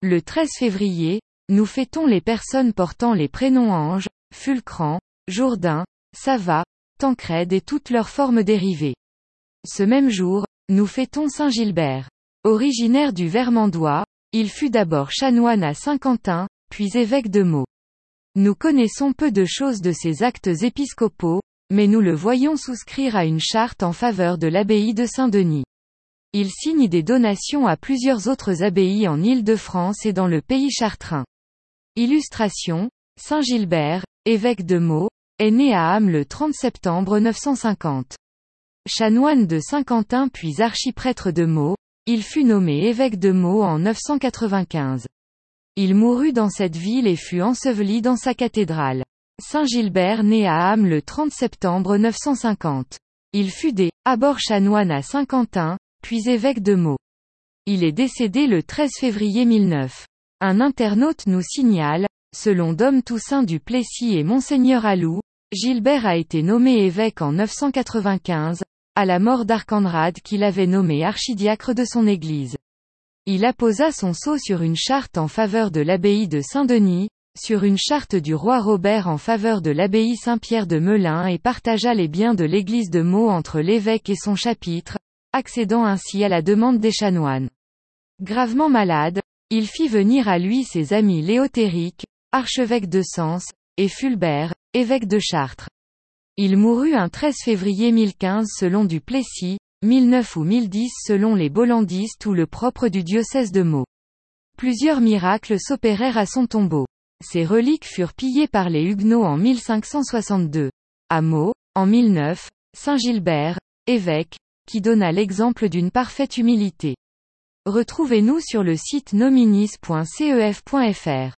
Le 13 février, nous fêtons les personnes portant les prénoms Ange, Fulcran, Jourdain, Sava, Tancred et toutes leurs formes dérivées. Ce même jour, nous fêtons Saint Gilbert. Originaire du Vermandois, il fut d'abord chanoine à Saint-Quentin, puis évêque de Meaux. Nous connaissons peu de choses de ses actes épiscopaux, mais nous le voyons souscrire à une charte en faveur de l'abbaye de Saint-Denis. Il signe des donations à plusieurs autres abbayes en Île-de-France et dans le pays chartrain. Illustration, Saint Gilbert, évêque de Meaux, est né à Ham le 30 septembre 950. Chanoine de Saint-Quentin puis archiprêtre de Meaux, il fut nommé évêque de Meaux en 995. Il mourut dans cette ville et fut enseveli dans sa cathédrale. Saint Gilbert né à Ham le 30 septembre 950. Il fut des abord chanoine à Saint-Quentin, puis évêque de Meaux. Il est décédé le 13 février 1009. Un internaute nous signale, selon Dom Toussaint du Plessis et Monseigneur Alou, Gilbert a été nommé évêque en 995, à la mort d'Arcandrade qu'il avait nommé archidiacre de son église. Il apposa son sceau sur une charte en faveur de l'abbaye de Saint-Denis, sur une charte du roi Robert en faveur de l'abbaye Saint-Pierre de Melun et partagea les biens de l'église de Meaux entre l'évêque et son chapitre, accédant ainsi à la demande des chanoines. Gravement malade, il fit venir à lui ses amis Léotéric, archevêque de Sens, et Fulbert, évêque de Chartres. Il mourut un 13 février 1015 selon du Plessis, 1009 ou 1010 selon les bollandistes ou le propre du diocèse de Meaux. Plusieurs miracles s'opérèrent à son tombeau. Ses reliques furent pillées par les Huguenots en 1562. À Meaux, en 1009, Saint Gilbert, évêque, qui donna l'exemple d'une parfaite humilité. Retrouvez-nous sur le site nominis.cef.fr.